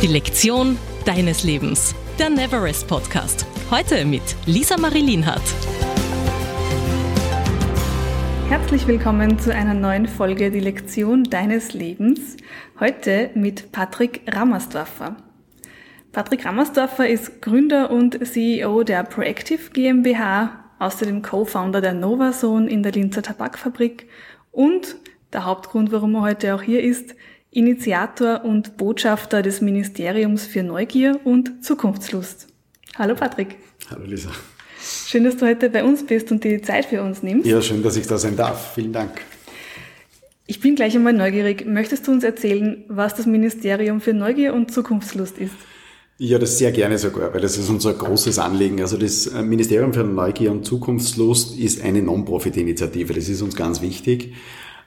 Die Lektion deines Lebens. Der Neverest Podcast. Heute mit Lisa Marie Lienhardt. Herzlich willkommen zu einer neuen Folge Die Lektion deines Lebens. Heute mit Patrick Rammersdorfer. Patrick Rammersdorfer ist Gründer und CEO der Proactive GmbH, außerdem Co-Founder der Novazone in der Linzer Tabakfabrik und der Hauptgrund, warum er heute auch hier ist, Initiator und Botschafter des Ministeriums für Neugier und Zukunftslust. Hallo Patrick. Hallo Lisa. Schön, dass du heute bei uns bist und die Zeit für uns nimmst. Ja, schön, dass ich da sein darf. Vielen Dank. Ich bin gleich einmal neugierig. Möchtest du uns erzählen, was das Ministerium für Neugier und Zukunftslust ist? Ja, das sehr gerne sogar, weil das ist unser großes Anliegen. Also das äh, Ministerium für Neugier und Zukunftslust ist eine Non-Profit-Initiative. Das ist uns ganz wichtig.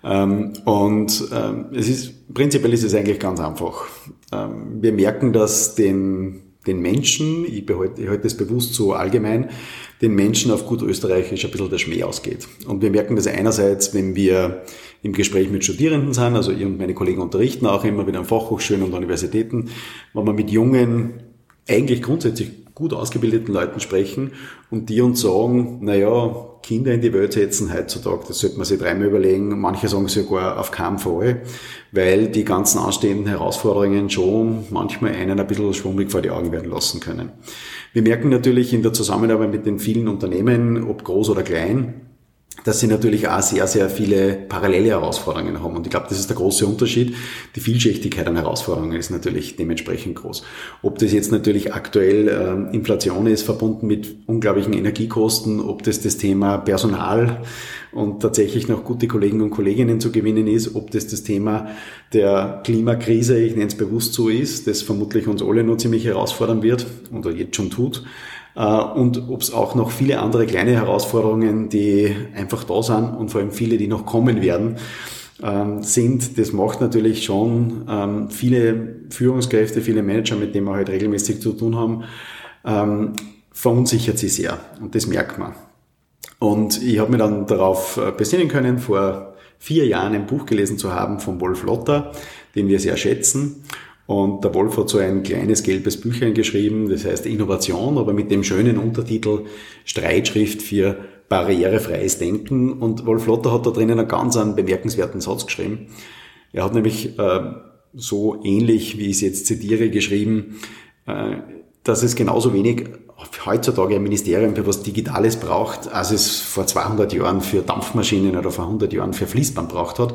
Ähm, und ähm, es ist, prinzipiell ist es eigentlich ganz einfach. Ähm, wir merken, dass den, den Menschen, ich behalte, ich halte das bewusst so allgemein, den Menschen auf gut österreichisch ein bisschen der Schmäh ausgeht. Und wir merken das einerseits, wenn wir im Gespräch mit Studierenden sind, also ich und meine Kollegen unterrichten auch immer wieder an Fachhochschulen und Universitäten, wenn wir mit jungen, eigentlich grundsätzlich gut ausgebildeten Leuten sprechen und die uns sagen, naja, Kinder in die Welt setzen heutzutage, das sollte man sich dreimal überlegen. Manche sagen sogar auf keinen Fall, weil die ganzen anstehenden Herausforderungen schon manchmal einen ein bisschen schwummrig vor die Augen werden lassen können. Wir merken natürlich in der Zusammenarbeit mit den vielen Unternehmen, ob groß oder klein, dass sie natürlich auch sehr, sehr viele parallele Herausforderungen haben. Und ich glaube, das ist der große Unterschied. Die Vielschichtigkeit an Herausforderungen ist natürlich dementsprechend groß. Ob das jetzt natürlich aktuell äh, Inflation ist, verbunden mit unglaublichen Energiekosten, ob das das Thema Personal und tatsächlich noch gute Kollegen und Kolleginnen zu gewinnen ist, ob das das Thema der Klimakrise, ich nenne es bewusst so ist, das vermutlich uns alle noch ziemlich herausfordern wird oder jetzt schon tut und ob es auch noch viele andere kleine Herausforderungen, die einfach da sind und vor allem viele, die noch kommen werden, ähm, sind. Das macht natürlich schon ähm, viele Führungskräfte, viele Manager, mit denen wir halt regelmäßig zu tun haben, ähm, verunsichert sie sehr und das merkt man. Und ich habe mir dann darauf äh, besinnen können, vor vier Jahren ein Buch gelesen zu haben von Wolf Lotter, den wir sehr schätzen. Und der Wolf hat so ein kleines gelbes Büchlein geschrieben, das heißt Innovation, aber mit dem schönen Untertitel Streitschrift für barrierefreies Denken. Und Wolf Lotter hat da drinnen einen ganz einen bemerkenswerten Satz geschrieben. Er hat nämlich äh, so ähnlich, wie ich es jetzt zitiere, geschrieben, äh, dass es genauso wenig heutzutage ein Ministerium für was Digitales braucht, als es vor 200 Jahren für Dampfmaschinen oder vor 100 Jahren für Fließband braucht hat,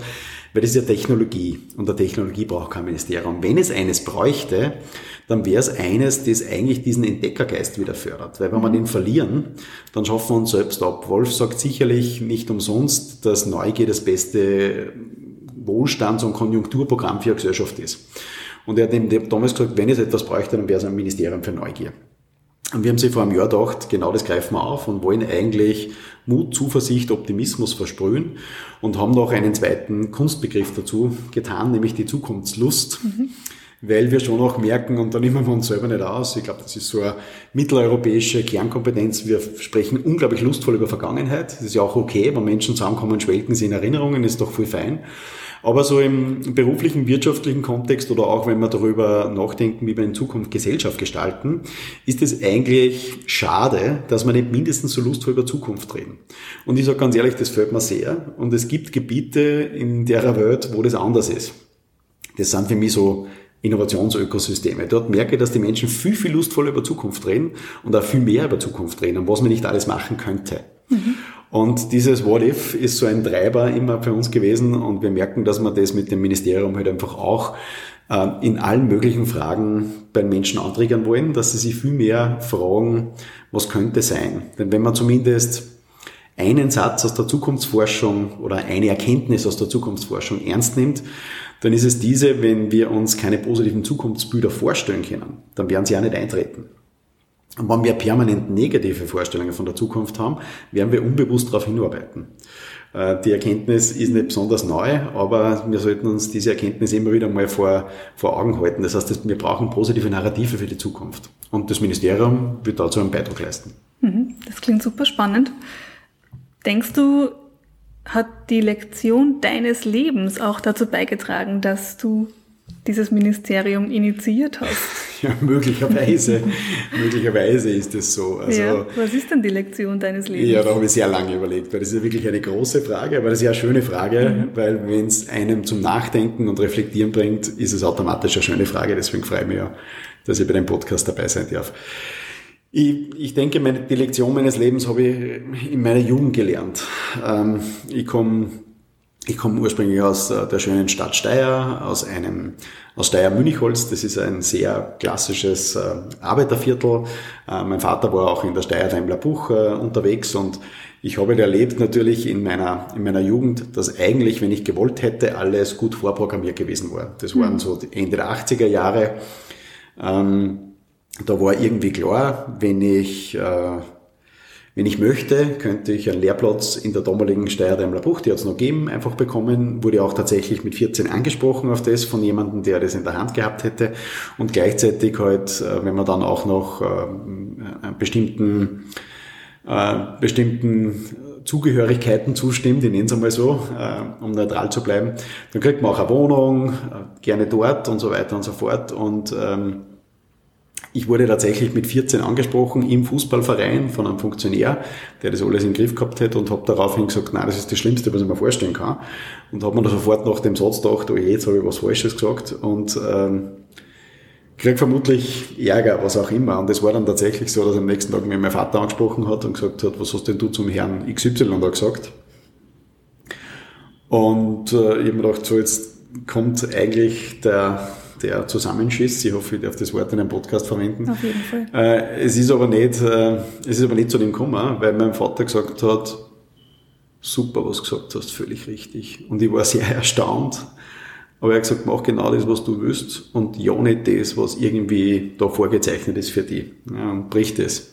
weil das ist ja Technologie und der Technologie braucht kein Ministerium. Wenn es eines bräuchte, dann wäre es eines, das eigentlich diesen Entdeckergeist wieder fördert. Weil wenn wir den verlieren, dann schaffen wir uns selbst ab. Wolf sagt sicherlich nicht umsonst, dass Neugier das beste Wohlstands- und Konjunkturprogramm für eine Gesellschaft ist. Und er hat damals gesagt, wenn es etwas bräuchte, dann wäre es ein Ministerium für Neugier. Und wir haben sich vor einem Jahr gedacht, genau das greifen wir auf und wollen eigentlich Mut, Zuversicht, Optimismus versprühen und haben noch einen zweiten Kunstbegriff dazu getan, nämlich die Zukunftslust. Mhm. Weil wir schon auch merken, und da nehmen wir uns selber nicht aus, ich glaube, das ist so eine mitteleuropäische Kernkompetenz, wir sprechen unglaublich lustvoll über Vergangenheit. Das ist ja auch okay, wenn Menschen zusammenkommen, schwelgen sie in Erinnerungen, ist doch voll fein. Aber so im beruflichen, wirtschaftlichen Kontext oder auch wenn wir darüber nachdenken, wie wir in Zukunft Gesellschaft gestalten, ist es eigentlich schade, dass wir nicht mindestens so lustvoll über Zukunft reden. Und ich sage ganz ehrlich, das fällt mir sehr. Und es gibt Gebiete in der Welt, wo das anders ist. Das sind für mich so Innovationsökosysteme. Dort merke ich, dass die Menschen viel, viel lustvoller über Zukunft reden und auch viel mehr über Zukunft reden und was man nicht alles machen könnte. Mhm. Und dieses What If ist so ein Treiber immer für uns gewesen und wir merken, dass wir das mit dem Ministerium halt einfach auch äh, in allen möglichen Fragen bei Menschen antriggern wollen, dass sie sich viel mehr fragen, was könnte sein. Denn wenn man zumindest einen Satz aus der Zukunftsforschung oder eine Erkenntnis aus der Zukunftsforschung ernst nimmt, dann ist es diese, wenn wir uns keine positiven Zukunftsbilder vorstellen können, dann werden sie auch nicht eintreten. Und wenn wir permanent negative Vorstellungen von der Zukunft haben, werden wir unbewusst darauf hinarbeiten. Äh, die Erkenntnis ist nicht besonders neu, aber wir sollten uns diese Erkenntnis immer wieder mal vor, vor Augen halten. Das heißt, wir brauchen positive Narrative für die Zukunft. Und das Ministerium wird dazu einen Beitrag leisten. Mhm, das klingt super spannend. Denkst du, hat die Lektion deines Lebens auch dazu beigetragen, dass du dieses Ministerium initiiert hast. Ja, möglicherweise. möglicherweise ist es so. Also, ja, was ist denn die Lektion deines Lebens? Ja, da habe ich sehr lange überlegt, weil das ist ja wirklich eine große Frage, aber das ist ja eine schöne Frage, mhm. weil wenn es einem zum Nachdenken und Reflektieren bringt, ist es automatisch eine schöne Frage. Deswegen freue ich mich ja, dass ich bei dem Podcast dabei sein darf. Ich, ich denke, meine, die Lektion meines Lebens habe ich in meiner Jugend gelernt. Ähm, ich komme ich komme ursprünglich aus äh, der schönen Stadt Steyr, aus einem, aus Steyr-Münchholz. Das ist ein sehr klassisches äh, Arbeiterviertel. Äh, mein Vater war auch in der Steyr Daimler Buch unterwegs und ich habe erlebt natürlich in meiner, in meiner Jugend, dass eigentlich, wenn ich gewollt hätte, alles gut vorprogrammiert gewesen war. Das waren mhm. so Ende der 80er Jahre. Ähm, da war irgendwie klar, wenn ich, wenn ich möchte, könnte ich einen Lehrplatz in der damaligen Steyr-Daimler die hat es noch gegeben, einfach bekommen. Wurde auch tatsächlich mit 14 angesprochen auf das von jemandem, der das in der Hand gehabt hätte. Und gleichzeitig halt, äh, wenn man dann auch noch äh, einen bestimmten, äh, bestimmten Zugehörigkeiten zustimmt, ich nenne es einmal so, äh, um neutral zu bleiben, dann kriegt man auch eine Wohnung, äh, gerne dort und so weiter und so fort. Und ähm, ich wurde tatsächlich mit 14 angesprochen im Fußballverein von einem Funktionär, der das alles im Griff gehabt hat und habe daraufhin gesagt, nein, das ist das Schlimmste, was ich mir vorstellen kann. Und habe mir da sofort nach dem Satz gedacht, oh je, jetzt habe ich was Falsches gesagt und ähm, krieg vermutlich Ärger, was auch immer. Und es war dann tatsächlich so, dass am nächsten Tag mir mein Vater angesprochen hat und gesagt hat, was hast denn du zum Herrn XY da gesagt? Und äh, ich habe mir gedacht, so jetzt kommt eigentlich der der Zusammenschiss. Ich hoffe, ich darf das Wort in einem Podcast verwenden. Auf jeden Fall. Äh, es ist aber nicht, äh, es ist aber nicht zu dem gekommen, weil mein Vater gesagt hat, super, was du gesagt hast, völlig richtig. Und ich war sehr erstaunt. Aber er hat gesagt, mach genau das, was du willst und ja nicht das, was irgendwie da vorgezeichnet ist für dich. Ja, und brich das.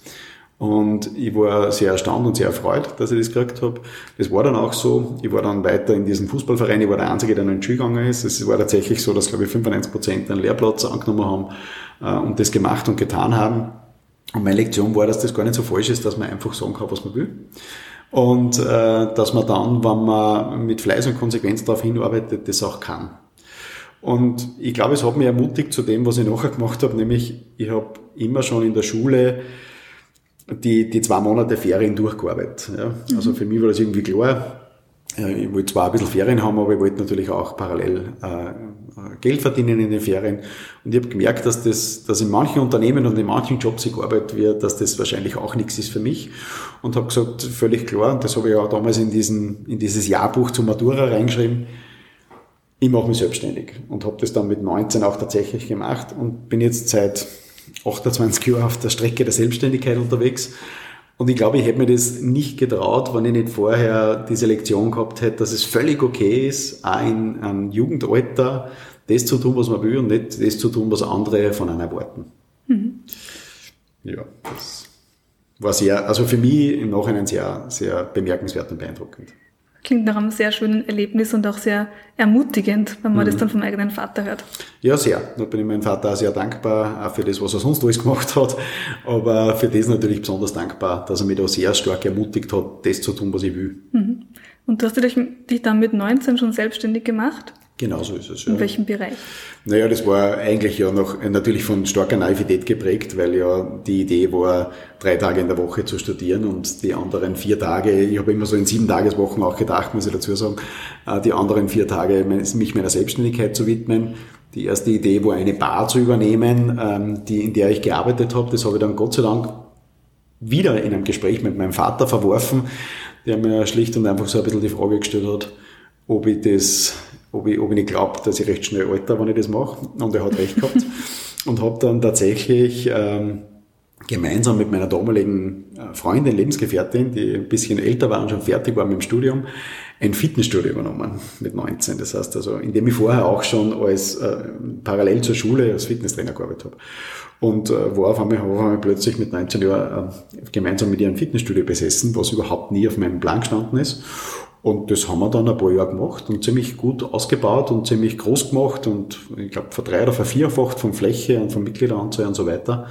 Und ich war sehr erstaunt und sehr erfreut, dass ich das gekriegt habe. Das war dann auch so. Ich war dann weiter in diesem Fußballverein. Ich war der Einzige, der noch in die Schule gegangen ist. Es war tatsächlich so, dass, glaube ich, 95 Prozent einen Lehrplatz angenommen haben äh, und das gemacht und getan haben. Und meine Lektion war, dass das gar nicht so falsch ist, dass man einfach sagen kann, was man will. Und äh, dass man dann, wenn man mit Fleiß und Konsequenz darauf hinarbeitet, das auch kann. Und ich glaube, es hat mich ermutigt zu dem, was ich nachher gemacht habe, nämlich ich habe immer schon in der Schule die, die zwei Monate Ferien durchgearbeitet. Ja. Mhm. Also für mich war das irgendwie klar. Ich wollte zwar ein bisschen Ferien haben, aber ich wollte natürlich auch parallel äh, Geld verdienen in den Ferien. Und ich habe gemerkt, dass das, dass in manchen Unternehmen und in manchen Jobs ich gearbeitet wird, dass das wahrscheinlich auch nichts ist für mich. Und habe gesagt, völlig klar, und das habe ich auch damals in, diesen, in dieses Jahrbuch zur Matura reingeschrieben, ich mache mich selbstständig. Und habe das dann mit 19 auch tatsächlich gemacht und bin jetzt seit 28 Jahre auf der Strecke der Selbstständigkeit unterwegs. Und ich glaube, ich hätte mir das nicht getraut, wenn ich nicht vorher diese Lektion gehabt hätte, dass es völlig okay ist, auch in einem Jugendalter das zu tun, was man will und nicht das zu tun, was andere von einem erwarten. Mhm. Ja, das war sehr, also für mich im Nachhinein sehr, sehr bemerkenswert und beeindruckend. Klingt nach einem sehr schönen Erlebnis und auch sehr ermutigend, wenn man mhm. das dann vom eigenen Vater hört. Ja, sehr. Da bin ich meinem Vater auch sehr dankbar, auch für das, was er sonst alles gemacht hat. Aber für das natürlich besonders dankbar, dass er mich da sehr stark ermutigt hat, das zu tun, was ich will. Mhm. Und du hast dich, dich dann mit 19 schon selbstständig gemacht? Genau so ist es. Ja. In welchem Bereich? Naja, das war eigentlich ja noch natürlich von starker Naivität geprägt, weil ja die Idee war, drei Tage in der Woche zu studieren und die anderen vier Tage, ich habe immer so in sieben Tageswochen auch gedacht, muss ich dazu sagen, äh, die anderen vier Tage mich meiner Selbstständigkeit zu widmen. Die erste Idee war eine Bar zu übernehmen, ähm, die, in der ich gearbeitet habe. Das habe ich dann Gott sei Dank wieder in einem Gespräch mit meinem Vater verworfen, der mir schlicht und einfach so ein bisschen die Frage gestellt hat, ob ich das ob ich, ob ich nicht glaube, dass ich recht schnell alter, wenn ich das mache. Und er hat recht gehabt. und habe dann tatsächlich ähm, gemeinsam mit meiner damaligen äh, Freundin, Lebensgefährtin, die ein bisschen älter war und schon fertig war mit dem Studium, ein Fitnessstudio übernommen mit 19. Das heißt also, indem ich vorher auch schon als äh, parallel zur Schule als Fitnesstrainer gearbeitet habe. Und äh, war auf einmal, auf einmal plötzlich mit 19 Jahren äh, gemeinsam mit ihr ein Fitnessstudio besessen, was überhaupt nie auf meinem Plan gestanden ist. Und das haben wir dann ein paar Jahre gemacht und ziemlich gut ausgebaut und ziemlich groß gemacht und ich glaube verdrei- oder vervierfacht von Fläche und von Mitgliederanzahl und so weiter.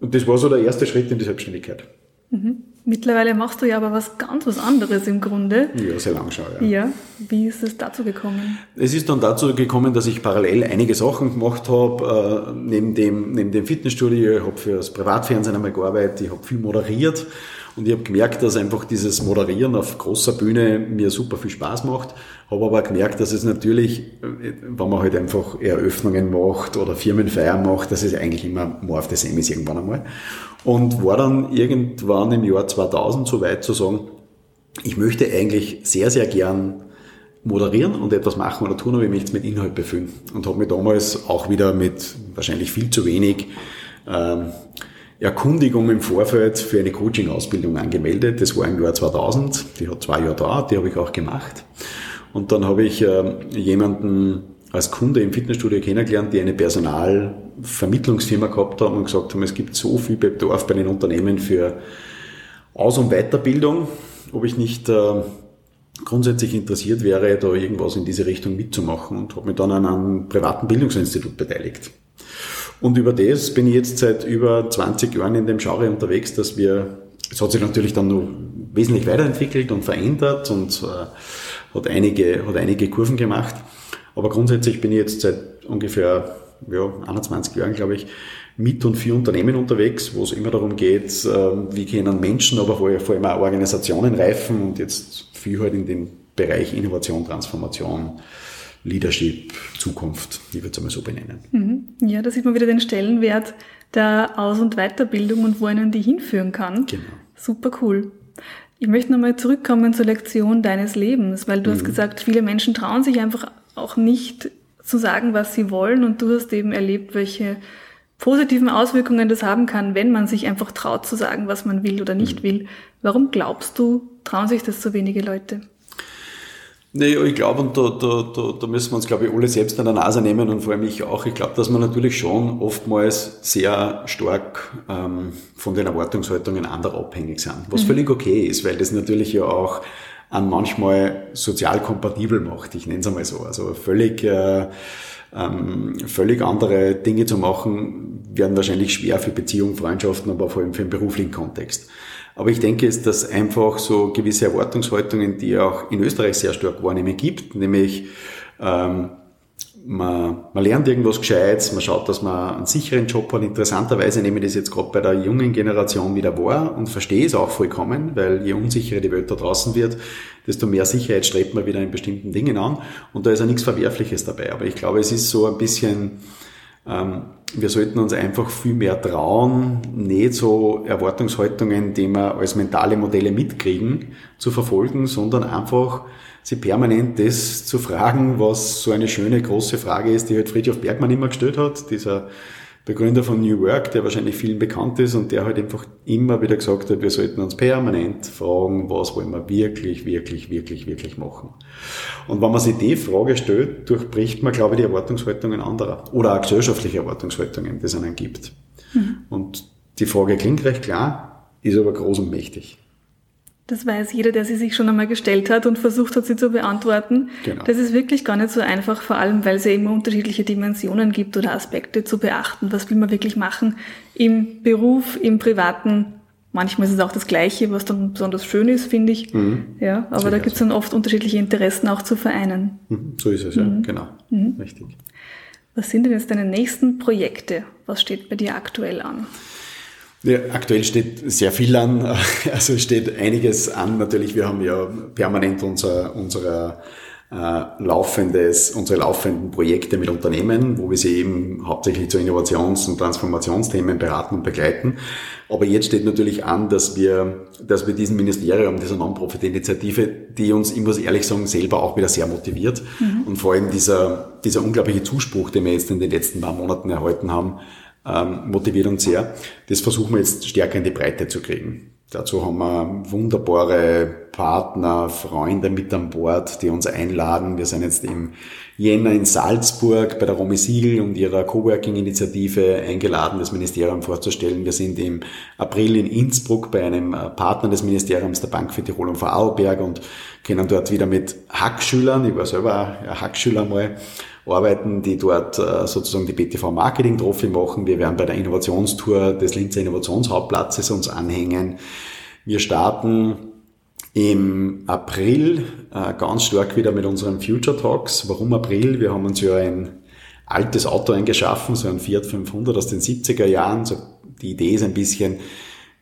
Und das war so der erste Schritt in die Selbstständigkeit. Mhm. Mittlerweile machst du ja aber was ganz was anderes im Grunde. Ja, sehr lang schon, ja. Ja, wie ist es dazu gekommen? Es ist dann dazu gekommen, dass ich parallel einige Sachen gemacht habe, äh, neben, dem, neben dem Fitnessstudio. Ich habe für das Privatfernsehen einmal gearbeitet, ich habe viel moderiert und ich habe gemerkt, dass einfach dieses Moderieren auf großer Bühne mir super viel Spaß macht. Habe aber gemerkt, dass es natürlich, wenn man halt einfach Eröffnungen macht oder Firmenfeiern macht, dass es eigentlich immer more auf the same ist irgendwann einmal. Und war dann irgendwann im Jahr 2000 so weit zu sagen, ich möchte eigentlich sehr, sehr gern moderieren und etwas machen oder tun, aber ich möchte es mit Inhalt befüllen. Und habe mich damals auch wieder mit wahrscheinlich viel zu wenig ähm, Erkundigung im Vorfeld für eine Coaching-Ausbildung angemeldet. Das war im Jahr 2000. Die hat zwei Jahre dauert, die habe ich auch gemacht. Und dann habe ich äh, jemanden als Kunde im Fitnessstudio kennengelernt, die eine Personalvermittlungsfirma gehabt haben und gesagt haben, es gibt so viel Bedarf bei den Unternehmen für Aus- und Weiterbildung, ob ich nicht äh, grundsätzlich interessiert wäre, da irgendwas in diese Richtung mitzumachen und habe mich dann an einem privaten Bildungsinstitut beteiligt. Und über das bin ich jetzt seit über 20 Jahren in dem Genre unterwegs, dass wir, es hat sich natürlich dann noch wesentlich weiterentwickelt und verändert und äh, hat, einige, hat einige Kurven gemacht. Aber grundsätzlich bin ich jetzt seit ungefähr ja, 21 Jahren, glaube ich, mit und für Unternehmen unterwegs, wo es immer darum geht, äh, wie können Menschen, aber vor allem auch Organisationen reifen und jetzt viel halt in dem Bereich Innovation, Transformation, Leadership, Zukunft, ich würde es einmal so benennen. Mhm. Ja, da sieht man wieder den Stellenwert der Aus- und Weiterbildung und wo einen die hinführen kann. Genau. Super cool. Ich möchte nochmal zurückkommen zur Lektion deines Lebens, weil du mhm. hast gesagt, viele Menschen trauen sich einfach auch nicht zu sagen, was sie wollen und du hast eben erlebt, welche positiven Auswirkungen das haben kann, wenn man sich einfach traut zu sagen, was man will oder nicht mhm. will. Warum glaubst du, trauen sich das so wenige Leute? Naja, ich glaube, und da, da, da, da müssen wir uns, glaube ich, alle selbst an der Nase nehmen und vor allem ich auch. Ich glaube, dass wir natürlich schon oftmals sehr stark ähm, von den Erwartungshaltungen anderer abhängig sind, was mhm. völlig okay ist, weil das natürlich ja auch an manchmal sozial kompatibel macht, ich nenne es einmal so. Also völlig, äh, ähm, völlig andere Dinge zu machen, werden wahrscheinlich schwer für Beziehungen, Freundschaften, aber vor allem für den beruflichen Kontext. Aber ich denke, es dass einfach so gewisse Erwartungshaltungen, die auch in Österreich sehr stark wahrnehmen gibt, nämlich ähm, man, man lernt irgendwas Gescheites, man schaut, dass man einen sicheren Job hat. Interessanterweise nehme ich das jetzt gerade bei der jungen Generation wieder wahr und verstehe es auch vollkommen, weil je unsicherer die Welt da draußen wird, desto mehr Sicherheit strebt man wieder in bestimmten Dingen an. Und da ist ja nichts Verwerfliches dabei. Aber ich glaube, es ist so ein bisschen ähm, wir sollten uns einfach viel mehr trauen, nicht so Erwartungshaltungen, die wir als mentale Modelle mitkriegen, zu verfolgen, sondern einfach sie permanent das zu fragen, was so eine schöne große Frage ist, die halt Friedhof Bergmann immer gestellt hat, dieser der Gründer von New Work, der wahrscheinlich vielen bekannt ist und der halt einfach immer wieder gesagt hat, wir sollten uns permanent fragen, was wollen wir wirklich, wirklich, wirklich, wirklich machen. Und wenn man sich die Frage stellt, durchbricht man, glaube ich, die Erwartungshaltungen anderer oder auch gesellschaftliche Erwartungshaltungen, die es einen gibt. Mhm. Und die Frage klingt recht klar, ist aber groß und mächtig. Das weiß jeder, der sie sich schon einmal gestellt hat und versucht hat, sie zu beantworten. Genau. Das ist wirklich gar nicht so einfach, vor allem weil es ja immer unterschiedliche Dimensionen gibt oder Aspekte zu beachten. Was will man wirklich machen im Beruf, im Privaten? Manchmal ist es auch das Gleiche, was dann besonders schön ist, finde ich. Mhm. Ja, aber Sehr da gibt es dann oft unterschiedliche Interessen auch zu vereinen. Mhm. So ist es, ja, mhm. genau. Mhm. Richtig. Was sind denn jetzt deine nächsten Projekte? Was steht bei dir aktuell an? Ja, aktuell steht sehr viel an, also steht einiges an. Natürlich, wir haben ja permanent unser, unsere äh, laufendes, unsere laufenden Projekte mit Unternehmen, wo wir sie eben hauptsächlich zu Innovations- und Transformationsthemen beraten und begleiten. Aber jetzt steht natürlich an, dass wir, dass wir diesen Ministerium, dieser Non-Profit-Initiative, die uns, ich muss ehrlich sagen, selber auch wieder sehr motiviert. Mhm. Und vor allem dieser, dieser unglaubliche Zuspruch, den wir jetzt in den letzten paar Monaten erhalten haben, ähm, motiviert uns sehr. Das versuchen wir jetzt stärker in die Breite zu kriegen. Dazu haben wir wunderbare Partner, Freunde mit an Bord, die uns einladen. Wir sind jetzt im Jänner in Salzburg bei der Romy Siegel und ihrer Coworking-Initiative eingeladen, das Ministerium vorzustellen. Wir sind im April in Innsbruck bei einem Partner des Ministeriums, der Bank für Tirol und Vorarlberg und können dort wieder mit Hackschülern, ich war selber Hackschüler mal, arbeiten, die dort äh, sozusagen die BTV Marketing Trophy machen. Wir werden bei der Innovationstour des Linzer Innovationshauptplatzes uns anhängen. Wir starten im April äh, ganz stark wieder mit unseren Future Talks. Warum April? Wir haben uns ja ein altes Auto eingeschaffen, so ein Fiat 500 aus den 70er Jahren. Die Idee ist ein bisschen,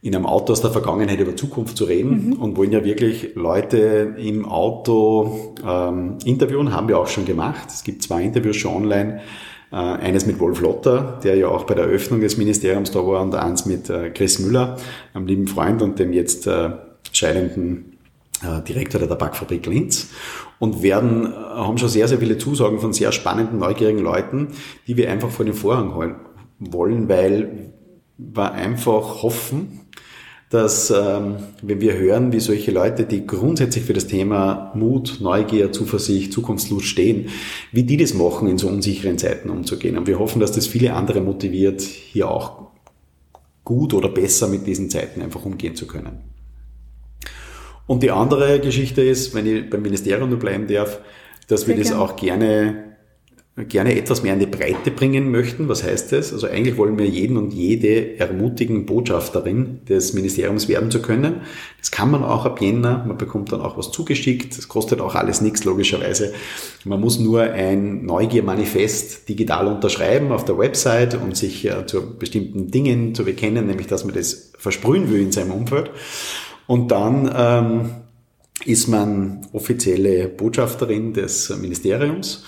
in einem Auto aus der Vergangenheit über Zukunft zu reden mhm. und wollen ja wirklich Leute im Auto ähm, interviewen, haben wir auch schon gemacht. Es gibt zwei Interviews schon online. Äh, eines mit Wolf Lotter, der ja auch bei der Eröffnung des Ministeriums da war, und eins mit äh, Chris Müller, einem lieben Freund und dem jetzt äh, scheidenden äh, Direktor der Tabakfabrik Linz und werden, äh, haben schon sehr, sehr viele Zusagen von sehr spannenden, neugierigen Leuten, die wir einfach vor den Vorhang holen wollen, weil wir einfach hoffen, dass ähm, wenn wir hören, wie solche Leute, die grundsätzlich für das Thema Mut, Neugier, Zuversicht, Zukunftslust stehen, wie die das machen, in so unsicheren Zeiten umzugehen. Und wir hoffen, dass das viele andere motiviert, hier auch gut oder besser mit diesen Zeiten einfach umgehen zu können. Und die andere Geschichte ist, wenn ich beim Ministerium nur bleiben darf, dass Sehr wir das gerne. auch gerne gerne etwas mehr in die Breite bringen möchten. Was heißt das? Also eigentlich wollen wir jeden und jede ermutigen, Botschafterin des Ministeriums werden zu können. Das kann man auch ab Jänner. Man bekommt dann auch was zugeschickt. Das kostet auch alles nichts, logischerweise. Man muss nur ein Neugiermanifest digital unterschreiben auf der Website und sich äh, zu bestimmten Dingen zu bekennen, nämlich dass man das versprühen will in seinem Umfeld. Und dann ähm, ist man offizielle Botschafterin des Ministeriums.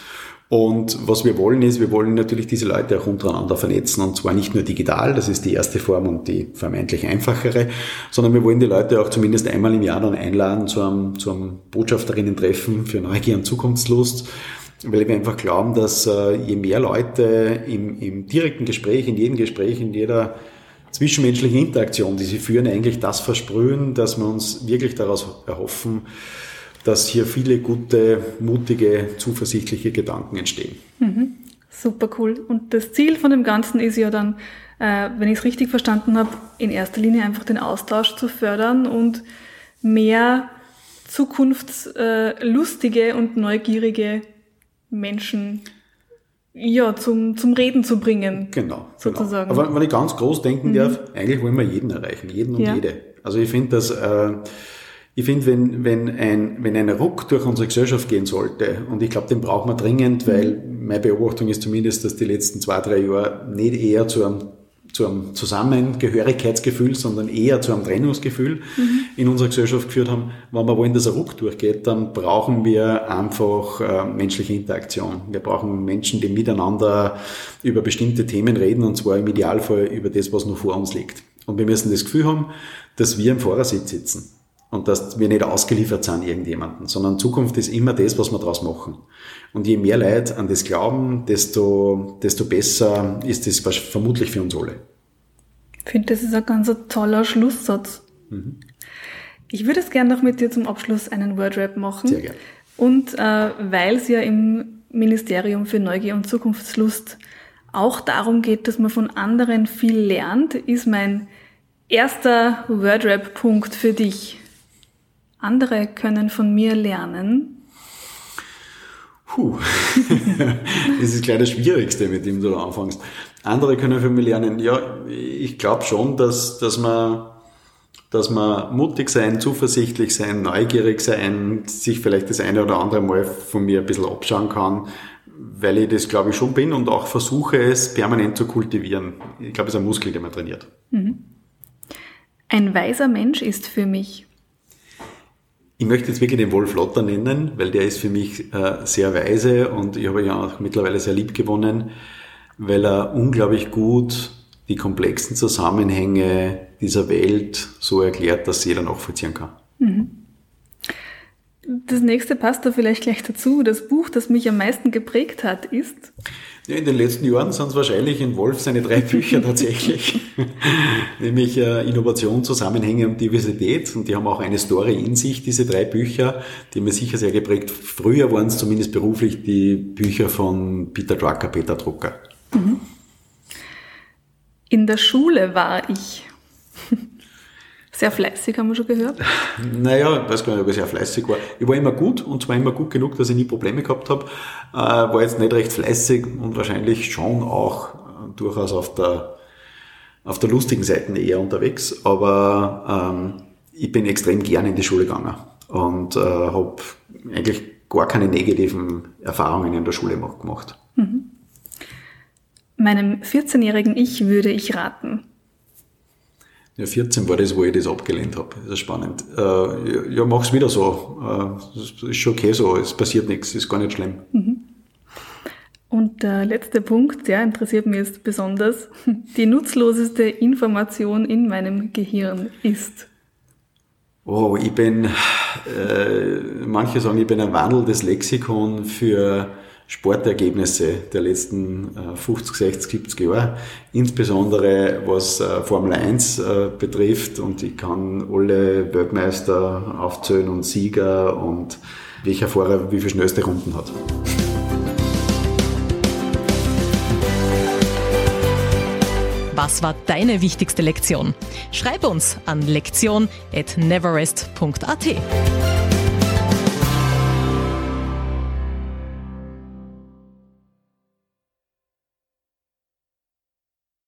Und was wir wollen ist, wir wollen natürlich diese Leute auch untereinander vernetzen und zwar nicht nur digital, das ist die erste Form und die vermeintlich einfachere, sondern wir wollen die Leute auch zumindest einmal im Jahr dann einladen zu einem, zu einem Botschafterinnen-Treffen für Neugier und Zukunftslust, weil wir einfach glauben, dass äh, je mehr Leute im, im direkten Gespräch, in jedem Gespräch, in jeder zwischenmenschlichen Interaktion, die sie führen, eigentlich das versprühen, dass wir uns wirklich daraus erhoffen, dass hier viele gute, mutige, zuversichtliche Gedanken entstehen. Mhm. Super cool. Und das Ziel von dem Ganzen ist ja dann, äh, wenn ich es richtig verstanden habe, in erster Linie einfach den Austausch zu fördern und mehr zukunftslustige und neugierige Menschen ja, zum, zum Reden zu bringen. Genau, genau. sozusagen. Genau. Aber wenn ich ganz groß denken mhm. darf, eigentlich wollen wir jeden erreichen, jeden und ja. jede. Also ich finde, dass äh, ich finde, wenn, wenn, ein, wenn ein Ruck durch unsere Gesellschaft gehen sollte, und ich glaube, den brauchen wir dringend, weil meine Beobachtung ist zumindest, dass die letzten zwei, drei Jahre nicht eher zu einem, zu einem Zusammengehörigkeitsgefühl, sondern eher zu einem Trennungsgefühl mhm. in unserer Gesellschaft geführt haben. Wenn wir wollen, dass ein Ruck durchgeht, dann brauchen wir einfach äh, menschliche Interaktion. Wir brauchen Menschen, die miteinander über bestimmte Themen reden, und zwar im Idealfall über das, was noch vor uns liegt. Und wir müssen das Gefühl haben, dass wir im Fahrersitz sitzen und dass wir nicht ausgeliefert sind irgendjemanden, sondern Zukunft ist immer das, was wir daraus machen. Und je mehr Leute an das glauben, desto, desto besser ist das vermutlich für uns alle. Ich finde, das ist ein ganz toller Schlusssatz. Mhm. Ich würde es gerne noch mit dir zum Abschluss einen Wordrap machen. Sehr gerne. Und äh, weil es ja im Ministerium für Neugier und Zukunftslust auch darum geht, dass man von anderen viel lernt, ist mein erster Wordrap-Punkt für dich andere können von mir lernen? Puh, das ist gleich das Schwierigste, mit dem du anfängst. Andere können von mir lernen. Ja, ich glaube schon, dass, dass man dass man mutig sein, zuversichtlich sein, neugierig sein, sich vielleicht das eine oder andere Mal von mir ein bisschen abschauen kann, weil ich das, glaube ich, schon bin und auch versuche, es permanent zu kultivieren. Ich glaube, es ist ein Muskel, den man trainiert. Mhm. Ein weiser Mensch ist für mich ich möchte jetzt wirklich den Wolf Lotter nennen, weil der ist für mich äh, sehr weise und ich habe ihn auch mittlerweile sehr lieb gewonnen, weil er unglaublich gut die komplexen Zusammenhänge dieser Welt so erklärt, dass jeder nachvollziehen kann. Mhm. Das nächste passt da vielleicht gleich dazu. Das Buch, das mich am meisten geprägt hat, ist ja, in den letzten Jahren sind es wahrscheinlich in Wolf seine drei Bücher tatsächlich, nämlich äh, Innovation, Zusammenhänge und Diversität. Und die haben auch eine Story in sich, diese drei Bücher, die mir sicher sehr geprägt. Früher waren es zumindest beruflich die Bücher von Peter Drucker, Peter Drucker. Mhm. In der Schule war ich sehr fleißig, haben wir schon gehört. Naja, ich weiß gar nicht, ob ich sehr fleißig war. Ich war immer gut und zwar immer gut genug, dass ich nie Probleme gehabt habe. Äh, war jetzt nicht recht fleißig und wahrscheinlich schon auch äh, durchaus auf der, auf der lustigen Seite eher unterwegs. Aber ähm, ich bin extrem gerne in die Schule gegangen und äh, habe eigentlich gar keine negativen Erfahrungen in der Schule gemacht. Mhm. Meinem 14-jährigen Ich würde ich raten. Ja, 14 war das, wo ich das abgelehnt habe. Das ist spannend. Äh, ja, mach's wieder so. Äh, das ist schon okay so. Es passiert nichts, ist gar nicht schlimm. Mhm. Und der letzte Punkt, der interessiert mich jetzt besonders. Die nutzloseste Information in meinem Gehirn ist. Oh, ich bin, äh, manche sagen, ich bin ein wandelndes Lexikon für Sportergebnisse der letzten 50, 60, 70 Jahre, insbesondere was äh, Formel 1 äh, betrifft und ich kann alle Weltmeister aufzählen und Sieger und welcher Fahrer wie viele schnellste Runden hat. Was war deine wichtigste Lektion? Schreib uns an lektion@neverest.at.